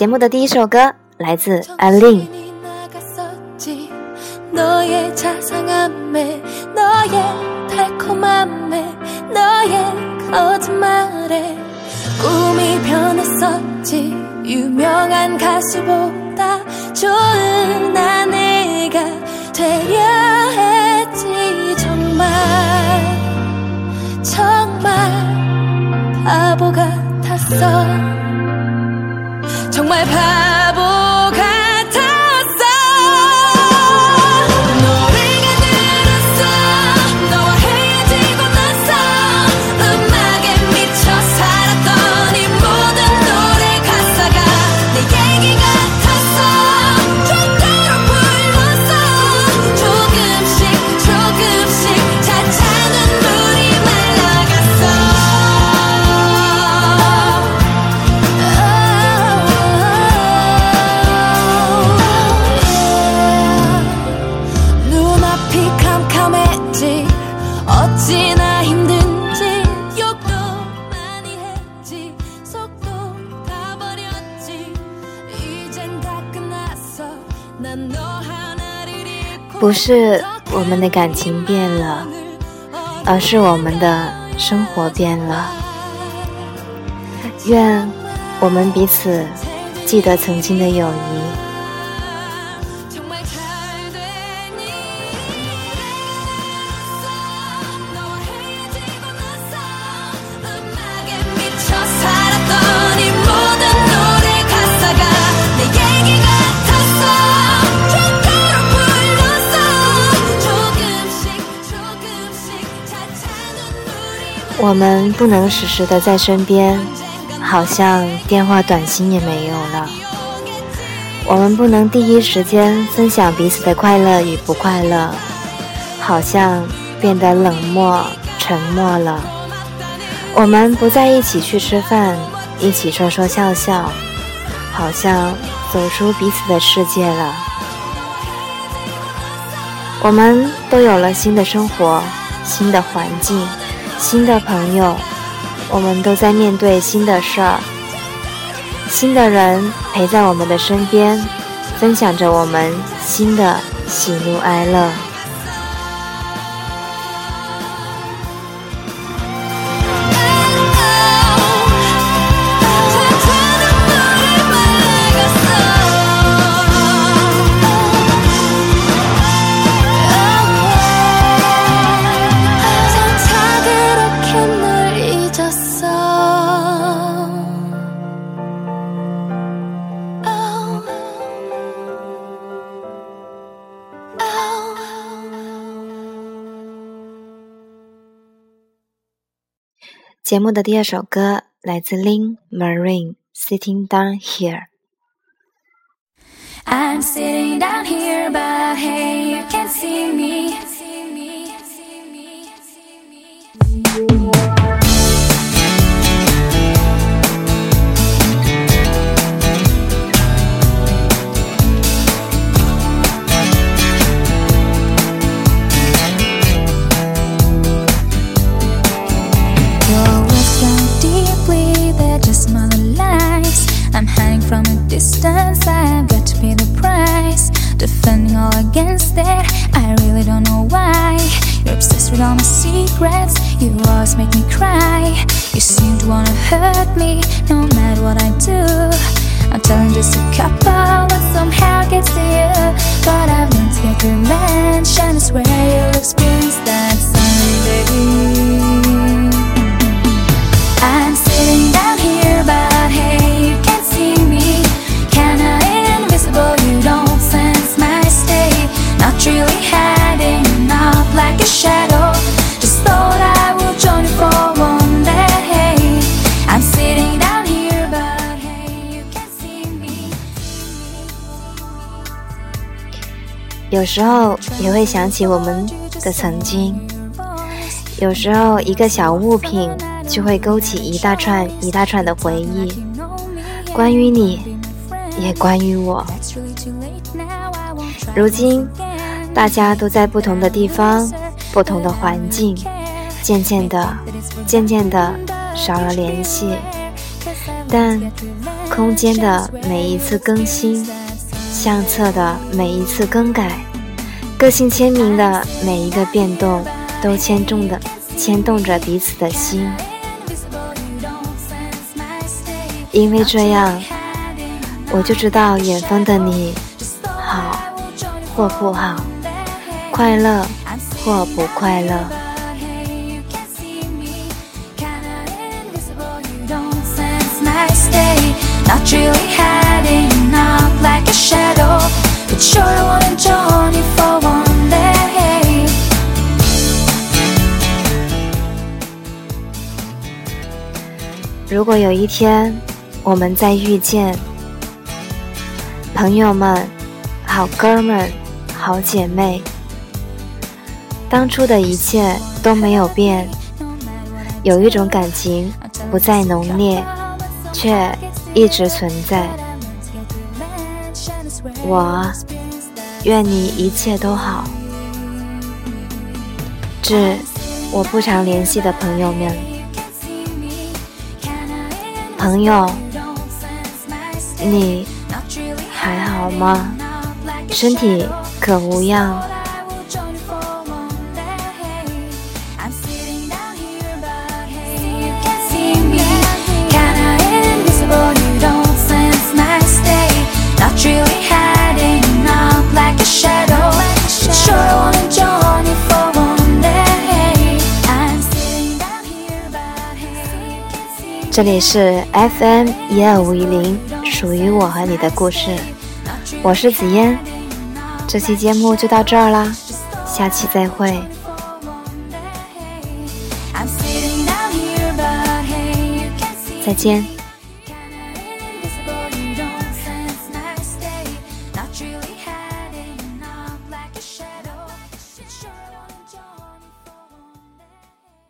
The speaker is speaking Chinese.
节目的第一首歌来自阿 바보 같았어. 정말 바 不是我们的感情变了，而是我们的生活变了。愿我们彼此记得曾经的友谊。我们不能时时的在身边，好像电话短信也没有了。我们不能第一时间分享彼此的快乐与不快乐，好像变得冷漠、沉默了。我们不再一起去吃饭，一起说说笑笑，好像走出彼此的世界了。我们都有了新的生活、新的环境、新的朋友，我们都在面对新的事儿。新的人陪在我们的身边，分享着我们新的喜怒哀乐。节目的第二首歌来自 Lin Marine，《Sitting Down Here》。I'm sitting down here, but hey, you can't see me. Distance, I've got to pay the price. Defending all against it, I really don't know why. You're obsessed with all my secrets, you always make me cry. You seem to wanna hurt me, no matter what I do. I'm telling just a couple, but somehow gets to you. But I've learned to get revenge, and I swear you'll experience that 有时候也会想起我们的曾经，有时候一个小物品就会勾起一大串一大串的回忆，关于你，也关于我。如今，大家都在不同的地方，不同的环境，渐渐的，渐渐的少了联系。但空间的每一次更新，相册的每一次更改，个性签名的每一个变动，都牵动的牵动着彼此的心。因为这样，我就知道远方的你，好或不好，快乐或不快乐。如果有一天。我们再遇见，朋友们、好哥们、好姐妹，当初的一切都没有变，有一种感情不再浓烈，却一直存在。我愿你一切都好，致我不常联系的朋友们，朋友。你还好吗？身体可无恙？这里是 FM 一二五一零。属于我和你的故事，我是紫嫣，这期节目就到这儿啦，下期再会，再见。